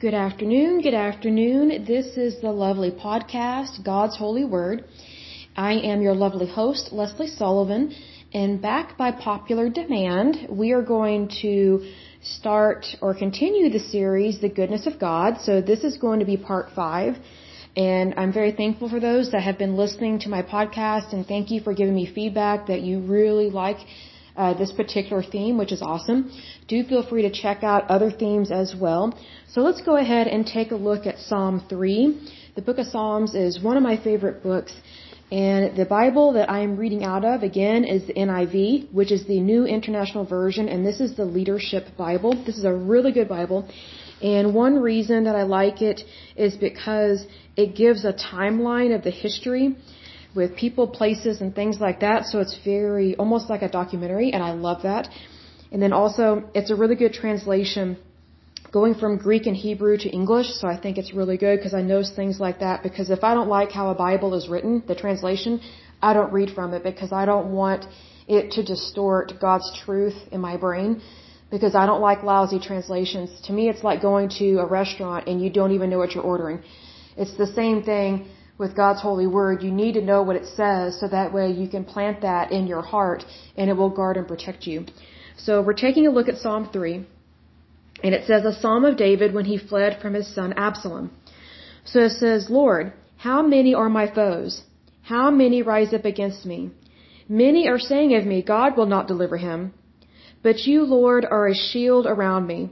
Good afternoon, good afternoon. This is the lovely podcast, God's Holy Word. I am your lovely host, Leslie Sullivan, and back by popular demand, we are going to start or continue the series, The Goodness of God. So this is going to be part five. And I'm very thankful for those that have been listening to my podcast and thank you for giving me feedback that you really like uh, this particular theme, which is awesome. Do feel free to check out other themes as well. So let's go ahead and take a look at Psalm 3. The book of Psalms is one of my favorite books. And the Bible that I am reading out of, again, is the NIV, which is the New International Version, and this is the Leadership Bible. This is a really good Bible. And one reason that I like it is because it gives a timeline of the history with people, places, and things like that. So it's very, almost like a documentary, and I love that. And then also, it's a really good translation going from Greek and Hebrew to English, so I think it's really good because I know things like that. Because if I don't like how a Bible is written, the translation, I don't read from it because I don't want it to distort God's truth in my brain. Because I don't like lousy translations. To me, it's like going to a restaurant and you don't even know what you're ordering. It's the same thing with God's holy word, you need to know what it says so that way you can plant that in your heart and it will guard and protect you. So we're taking a look at Psalm 3 and it says a Psalm of David when he fled from his son Absalom. So it says, Lord, how many are my foes? How many rise up against me? Many are saying of me, God will not deliver him. But you, Lord, are a shield around me,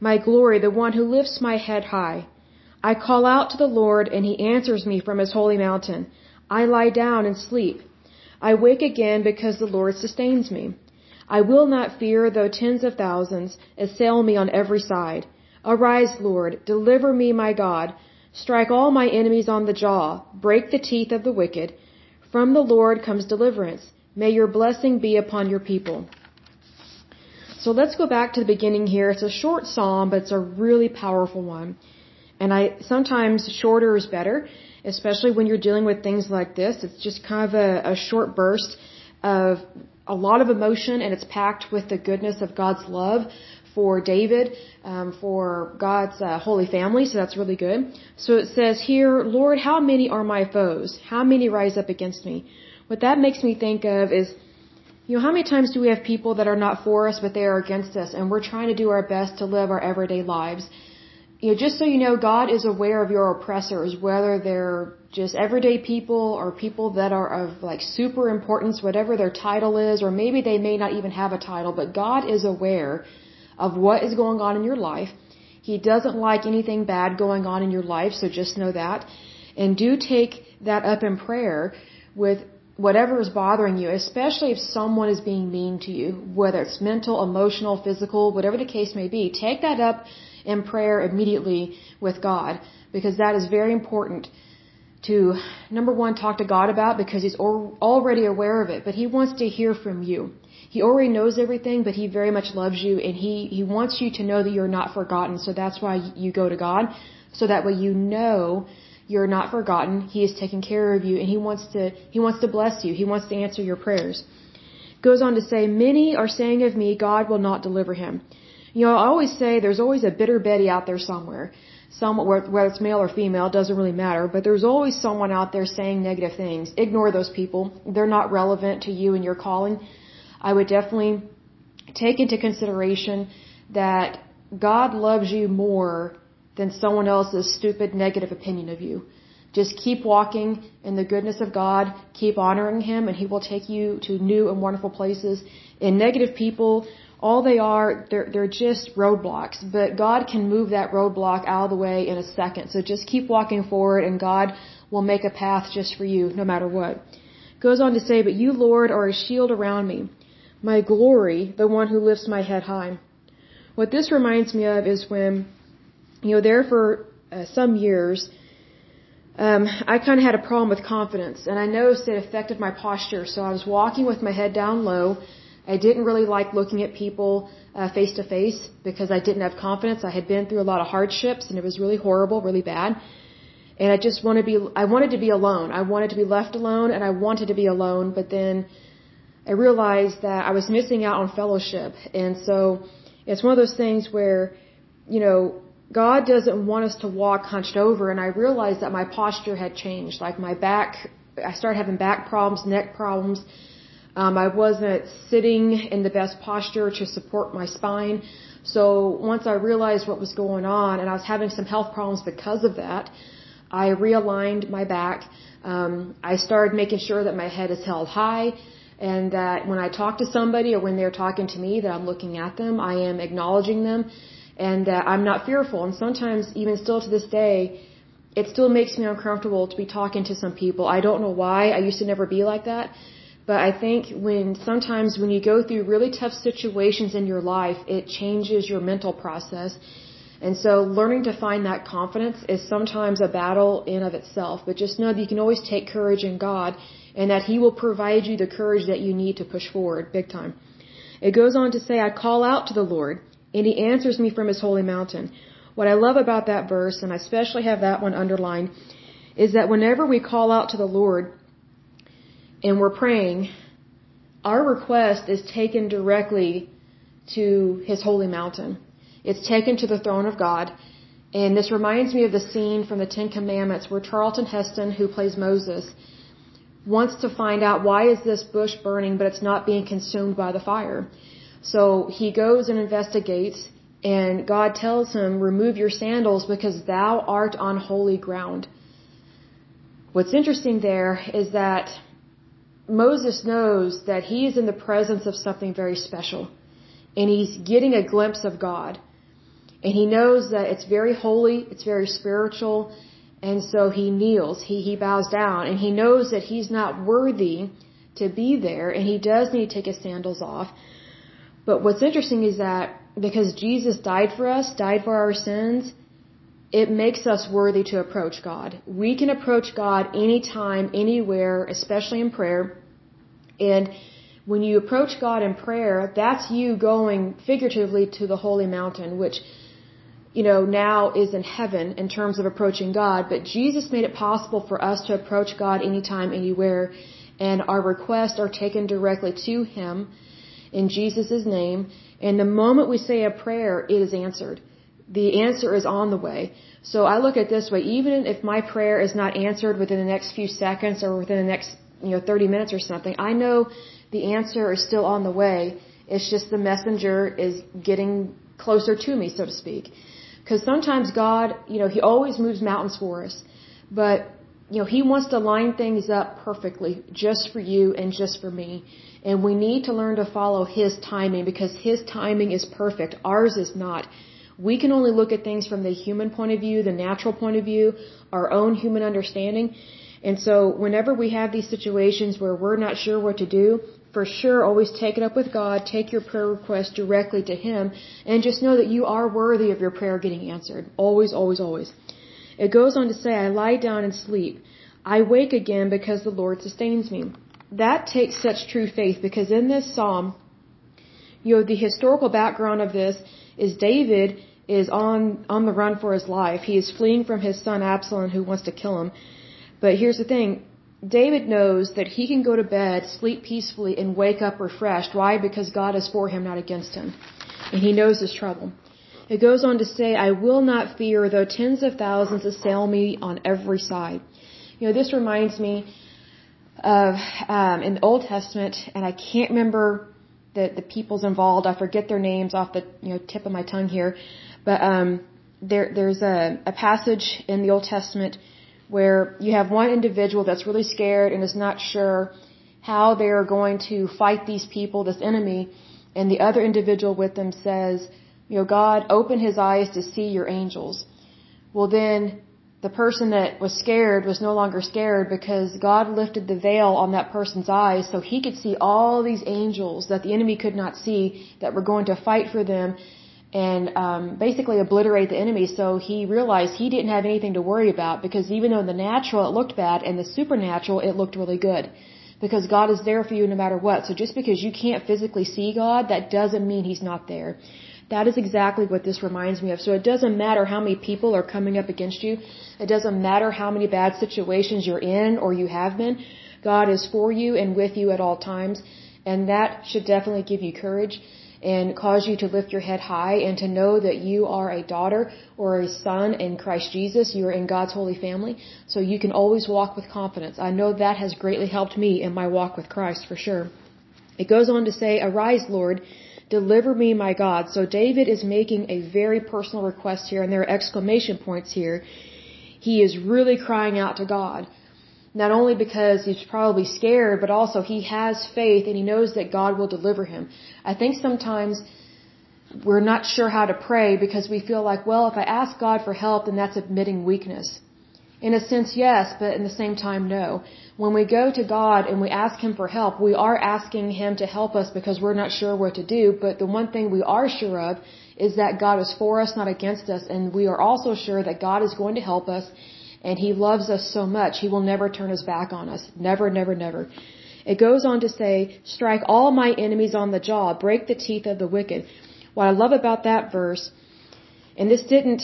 my glory, the one who lifts my head high. I call out to the Lord, and He answers me from His holy mountain. I lie down and sleep. I wake again because the Lord sustains me. I will not fear though tens of thousands assail me on every side. Arise, Lord, deliver me, my God. Strike all my enemies on the jaw. Break the teeth of the wicked. From the Lord comes deliverance. May your blessing be upon your people. So let's go back to the beginning here. It's a short psalm, but it's a really powerful one. And I sometimes shorter is better, especially when you're dealing with things like this. It's just kind of a, a short burst of a lot of emotion, and it's packed with the goodness of God's love for David, um, for God's uh, holy family. So that's really good. So it says here, Lord, how many are my foes? How many rise up against me? What that makes me think of is, you know, how many times do we have people that are not for us, but they are against us, and we're trying to do our best to live our everyday lives you know, just so you know, God is aware of your oppressors, whether they're just everyday people or people that are of like super importance, whatever their title is, or maybe they may not even have a title, but God is aware of what is going on in your life. He doesn't like anything bad going on in your life, so just know that. And do take that up in prayer with whatever is bothering you, especially if someone is being mean to you, whether it's mental, emotional, physical, whatever the case may be. Take that up in prayer immediately with God because that is very important to number one talk to God about because he's already aware of it but he wants to hear from you. He already knows everything but he very much loves you and he he wants you to know that you're not forgotten so that's why you go to God. So that way you know you're not forgotten he is taking care of you and he wants to he wants to bless you. He wants to answer your prayers. Goes on to say many are saying of me God will not deliver him you know, I always say there's always a bitter Betty out there somewhere. Some, whether it's male or female, doesn't really matter, but there's always someone out there saying negative things. Ignore those people. They're not relevant to you and your calling. I would definitely take into consideration that God loves you more than someone else's stupid negative opinion of you. Just keep walking in the goodness of God, keep honoring Him, and He will take you to new and wonderful places. And negative people all they are, they're, they're just roadblocks, but God can move that roadblock out of the way in a second. So just keep walking forward and God will make a path just for you, no matter what. Goes on to say, but you, Lord, are a shield around me, my glory, the one who lifts my head high. What this reminds me of is when, you know, there for uh, some years, um, I kind of had a problem with confidence, and I noticed it affected my posture. So I was walking with my head down low, I didn't really like looking at people face to face because I didn't have confidence. I had been through a lot of hardships and it was really horrible, really bad. And I just wanted to be, I wanted to be alone. I wanted to be left alone and I wanted to be alone, but then I realized that I was missing out on fellowship. And so it's one of those things where, you know, God doesn't want us to walk hunched over, and I realized that my posture had changed. Like my back, I started having back problems, neck problems. Um, I wasn't sitting in the best posture to support my spine. So once I realized what was going on, and I was having some health problems because of that, I realigned my back. Um, I started making sure that my head is held high and that when I talk to somebody or when they're talking to me that I'm looking at them, I am acknowledging them and that I'm not fearful. And sometimes even still to this day, it still makes me uncomfortable to be talking to some people. I don't know why. I used to never be like that. But I think when sometimes when you go through really tough situations in your life, it changes your mental process and so learning to find that confidence is sometimes a battle in of itself, but just know that you can always take courage in God and that He will provide you the courage that you need to push forward big time. It goes on to say, I call out to the Lord and He answers me from His holy mountain. What I love about that verse, and I especially have that one underlined, is that whenever we call out to the Lord and we're praying, our request is taken directly to His holy mountain. It's taken to the throne of God. And this reminds me of the scene from the Ten Commandments where Charlton Heston, who plays Moses, wants to find out why is this bush burning but it's not being consumed by the fire. So he goes and investigates and God tells him, remove your sandals because thou art on holy ground. What's interesting there is that Moses knows that he is in the presence of something very special and he's getting a glimpse of God. And he knows that it's very holy, it's very spiritual, and so he kneels, he, he bows down, and he knows that he's not worthy to be there, and he does need to take his sandals off. But what's interesting is that because Jesus died for us, died for our sins, it makes us worthy to approach God. We can approach God anytime, anywhere, especially in prayer. And when you approach God in prayer, that's you going figuratively to the holy mountain, which you know, now is in heaven in terms of approaching God, but Jesus made it possible for us to approach God anytime, anywhere, and our requests are taken directly to Him in Jesus' name. And the moment we say a prayer, it is answered. The answer is on the way. So I look at this way, even if my prayer is not answered within the next few seconds or within the next, you know, 30 minutes or something, I know the answer is still on the way. It's just the messenger is getting closer to me, so to speak. Because sometimes God, you know, He always moves mountains for us. But, you know, He wants to line things up perfectly just for you and just for me. And we need to learn to follow His timing because His timing is perfect. Ours is not. We can only look at things from the human point of view, the natural point of view, our own human understanding. And so whenever we have these situations where we're not sure what to do, for sure always take it up with God, take your prayer request directly to Him, and just know that you are worthy of your prayer getting answered. Always, always, always. It goes on to say, I lie down and sleep. I wake again because the Lord sustains me. That takes such true faith because in this psalm, you know, the historical background of this is David is on, on the run for his life. He is fleeing from his son Absalom who wants to kill him. But here's the thing, David knows that he can go to bed, sleep peacefully, and wake up refreshed. Why? Because God is for him, not against him. And he knows his trouble. It goes on to say, I will not fear though tens of thousands assail me on every side. You know, this reminds me of um, in the Old Testament, and I can't remember the, the peoples involved. I forget their names off the you know tip of my tongue here, but um, there there's a, a passage in the Old Testament where you have one individual that's really scared and is not sure how they're going to fight these people, this enemy, and the other individual with them says, you know, God, open his eyes to see your angels. Well, then the person that was scared was no longer scared because God lifted the veil on that person's eyes so he could see all these angels that the enemy could not see that were going to fight for them and um, basically obliterate the enemy. So he realized he didn't have anything to worry about because even though in the natural it looked bad, and the supernatural it looked really good. Because God is there for you no matter what. So just because you can't physically see God, that doesn't mean He's not there. That is exactly what this reminds me of. So it doesn't matter how many people are coming up against you. It doesn't matter how many bad situations you're in or you have been. God is for you and with you at all times. And that should definitely give you courage. and cause you to lift your head high and to know that you are a daughter or a son in Christ Jesus. You are in God's holy family. So you can always walk with confidence. I know that has greatly helped me in my walk with Christ for sure. It goes on to say, Arise, Lord, deliver me, my God. So David is making a very personal request here and there are exclamation points here. He is really crying out to God not only because he's probably scared, but also he has faith and he knows that God will deliver him. I think sometimes we're not sure how to pray because we feel like, well, if I ask God for help, then that's admitting weakness. In a sense, yes, but in the same time, no. When we go to God and we ask Him for help, we are asking Him to help us because we're not sure what to do. But the one thing we are sure of is that God is for us, not against us. And we are also sure that God is going to help us and He loves us so much, He will never turn His back on us. Never, never, never. It goes on to say, strike all my enemies on the jaw, break the teeth of the wicked. What I love about that verse, and this didn't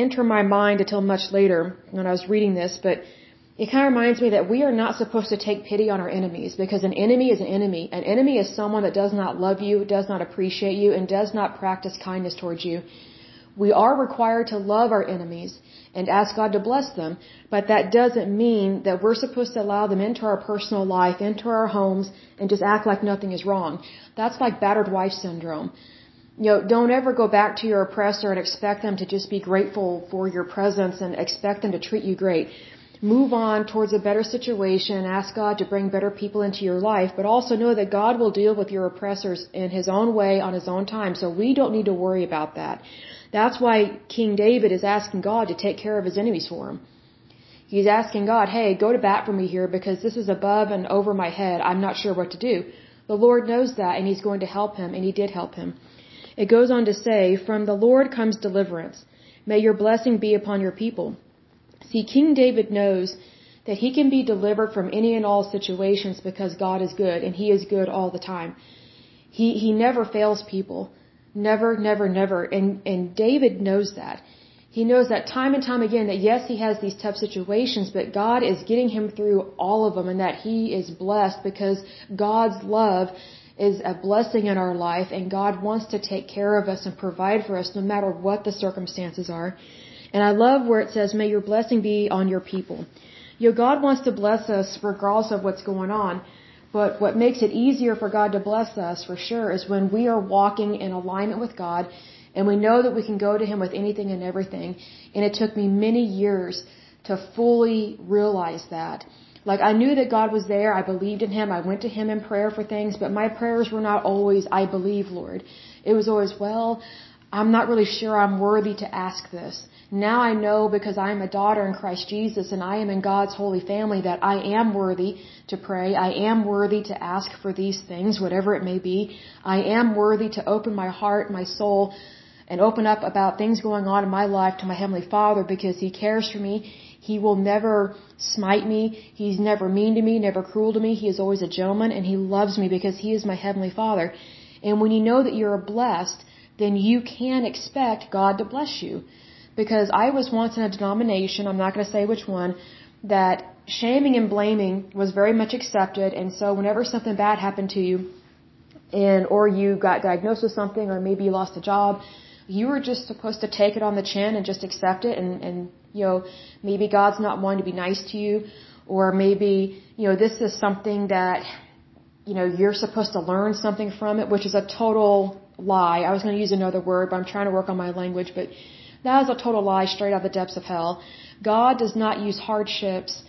enter my mind until much later when I was reading this, but it kind of reminds me that we are not supposed to take pity on our enemies because an enemy is an enemy. An enemy is someone that does not love you, does not appreciate you, and does not practice kindness towards you. We are required to love our enemies and ask God to bless them, but that doesn't mean that we're supposed to allow them into our personal life, into our homes, and just act like nothing is wrong. That's like battered wife syndrome. You know, don't ever go back to your oppressor and expect them to just be grateful for your presence and expect them to treat you great. Move on towards a better situation, ask God to bring better people into your life, but also know that God will deal with your oppressors in His own way on His own time, so we don't need to worry about that. That's why King David is asking God to take care of his enemies for him. He's asking God, hey, go to bat for me here because this is above and over my head. I'm not sure what to do. The Lord knows that and He's going to help him and He did help him. It goes on to say, from the Lord comes deliverance. May your blessing be upon your people. See, King David knows that he can be delivered from any and all situations because God is good and He is good all the time. He, he never fails people. Never, never, never. And, and David knows that. He knows that time and time again that yes, he has these tough situations, but God is getting him through all of them and that he is blessed because God's love is a blessing in our life and God wants to take care of us and provide for us no matter what the circumstances are. And I love where it says, may your blessing be on your people. You know, God wants to bless us regardless of what's going on. But what makes it easier for God to bless us for sure is when we are walking in alignment with God and we know that we can go to Him with anything and everything. And it took me many years to fully realize that. Like I knew that God was there, I believed in Him, I went to Him in prayer for things, but my prayers were not always, I believe, Lord. It was always, well, I'm not really sure I'm worthy to ask this. Now I know because I am a daughter in Christ Jesus and I am in God's holy family that I am worthy to pray. I am worthy to ask for these things, whatever it may be. I am worthy to open my heart, my soul, and open up about things going on in my life to my Heavenly Father because He cares for me. He will never smite me. He's never mean to me, never cruel to me. He is always a gentleman and He loves me because He is my Heavenly Father. And when you know that you're blessed, then you can expect God to bless you because I was once in a denomination, I'm not going to say which one, that shaming and blaming was very much accepted and so whenever something bad happened to you and or you got diagnosed with something or maybe you lost a job, you were just supposed to take it on the chin and just accept it and, and you know, maybe God's not wanting to be nice to you or maybe, you know, this is something that you know, you're supposed to learn something from it, which is a total lie. I was going to use another word, but I'm trying to work on my language, but that is a total lie straight out of the depths of hell. God does not use hardships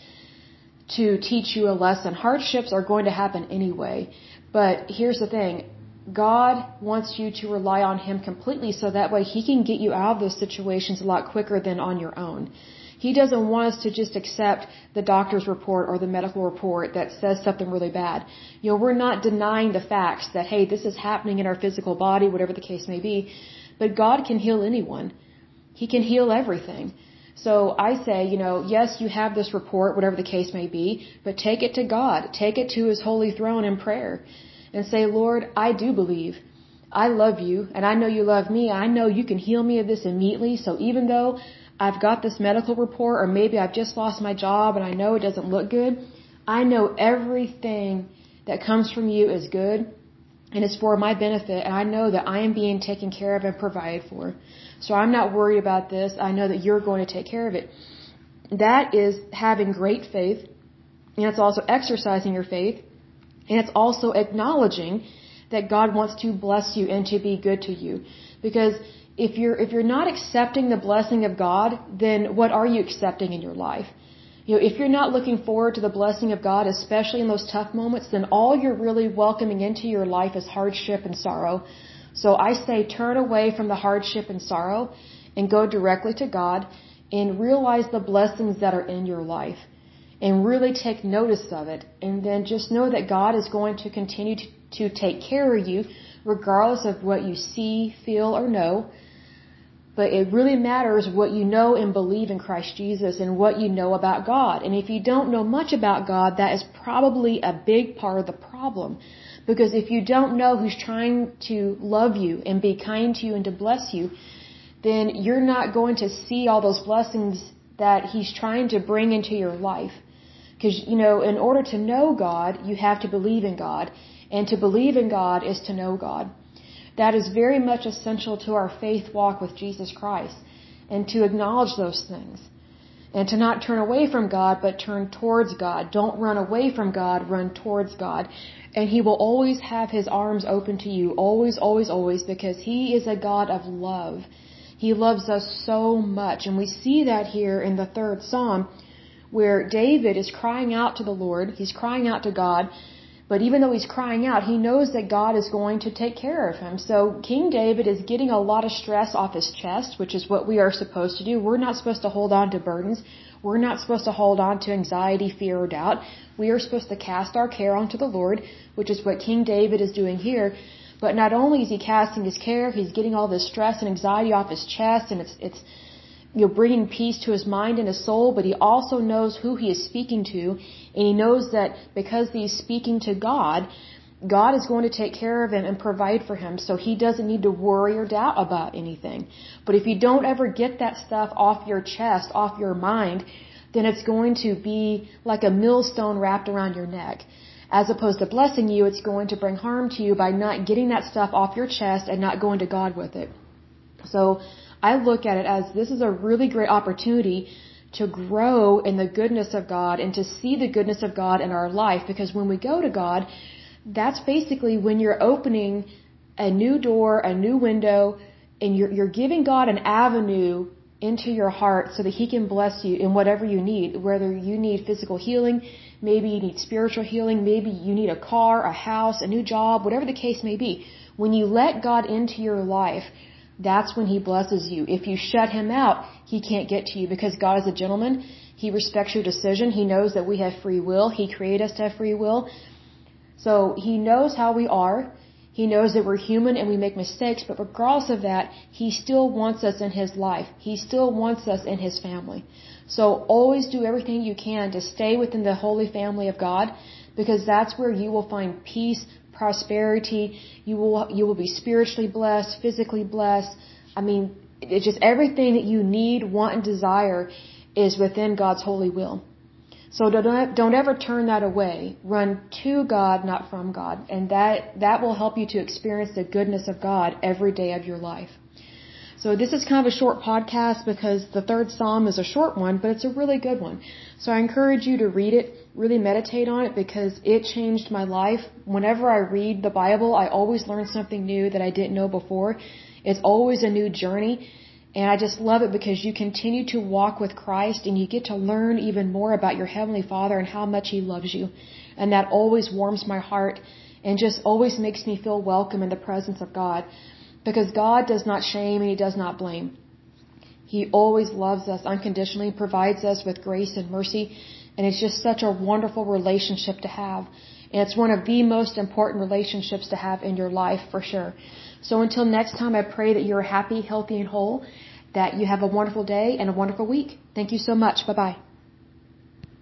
to teach you a lesson. Hardships are going to happen anyway. But here's the thing. God wants you to rely on Him completely so that way He can get you out of those situations a lot quicker than on your own. He doesn't want us to just accept the doctor's report or the medical report that says something really bad. You know, we're not denying the facts that, hey, this is happening in our physical body, whatever the case may be. But God can heal anyone. He can heal everything. So I say, you know, yes, you have this report, whatever the case may be, but take it to God. Take it to His holy throne in prayer and say, Lord, I do believe. I love you and I know you love me. I know you can heal me of this immediately. So even though I've got this medical report or maybe I've just lost my job and I know it doesn't look good, I know everything that comes from you is good and it's for my benefit and I know that I am being taken care of and provided for. So I'm not worried about this. I know that you're going to take care of it. That is having great faith and it's also exercising your faith and it's also acknowledging that God wants to bless you and to be good to you. Because if you're if you're not accepting the blessing of God, then what are you accepting in your life? You know, if you're not looking forward to the blessing of God, especially in those tough moments, then all you're really welcoming into your life is hardship and sorrow. So I say turn away from the hardship and sorrow and go directly to God and realize the blessings that are in your life and really take notice of it. And then just know that God is going to continue to, to take care of you regardless of what you see, feel, or know but it really matters what you know and believe in Christ Jesus and what you know about God. And if you don't know much about God, that is probably a big part of the problem. Because if you don't know who's trying to love you and be kind to you and to bless you, then you're not going to see all those blessings that he's trying to bring into your life. Because, you know, in order to know God, you have to believe in God. And to believe in God is to know God. That is very much essential to our faith walk with Jesus Christ and to acknowledge those things and to not turn away from God but turn towards God. Don't run away from God, run towards God. And He will always have His arms open to you, always, always, always, because He is a God of love. He loves us so much. And we see that here in the third Psalm where David is crying out to the Lord. He's crying out to God but even though he's crying out, he knows that God is going to take care of him. So King David is getting a lot of stress off his chest, which is what we are supposed to do. We're not supposed to hold on to burdens. We're not supposed to hold on to anxiety, fear, or doubt. We are supposed to cast our care onto the Lord, which is what King David is doing here. But not only is he casting his care, he's getting all this stress and anxiety off his chest, and it's, it's, you know, bringing peace to his mind and his soul, but he also knows who he is speaking to, and he knows that because he's speaking to God, God is going to take care of him and provide for him, so he doesn't need to worry or doubt about anything. But if you don't ever get that stuff off your chest, off your mind, then it's going to be like a millstone wrapped around your neck. As opposed to blessing you, it's going to bring harm to you by not getting that stuff off your chest and not going to God with it. So, I look at it as this is a really great opportunity to grow in the goodness of God and to see the goodness of God in our life because when we go to God, that's basically when you're opening a new door, a new window, and you're, you're giving God an avenue into your heart so that He can bless you in whatever you need, whether you need physical healing, maybe you need spiritual healing, maybe you need a car, a house, a new job, whatever the case may be. When you let God into your life, that's when he blesses you. If you shut him out, he can't get to you because God is a gentleman. He respects your decision. He knows that we have free will. He created us to have free will. So he knows how we are. He knows that we're human and we make mistakes, but regardless of that, he still wants us in his life. He still wants us in his family. So always do everything you can to stay within the holy family of God because that's where you will find peace, prosperity. You will you will be spiritually blessed, physically blessed. I mean, it's just everything that you need, want, and desire is within God's holy will. So don't don't ever turn that away. Run to God, not from God, and that that will help you to experience the goodness of God every day of your life. So this is kind of a short podcast because the third psalm is a short one, but it's a really good one. So I encourage you to read it really meditate on it because it changed my life. Whenever I read the Bible, I always learn something new that I didn't know before. It's always a new journey. And I just love it because you continue to walk with Christ and you get to learn even more about your Heavenly Father and how much He loves you. And that always warms my heart and just always makes me feel welcome in the presence of God. Because God does not shame and He does not blame. He always loves us unconditionally, provides us with grace and mercy, and it's just such a wonderful relationship to have. And it's one of the most important relationships to have in your life for sure. So until next time, I pray that you're happy, healthy, and whole, that you have a wonderful day and a wonderful week. Thank you so much. Bye bye.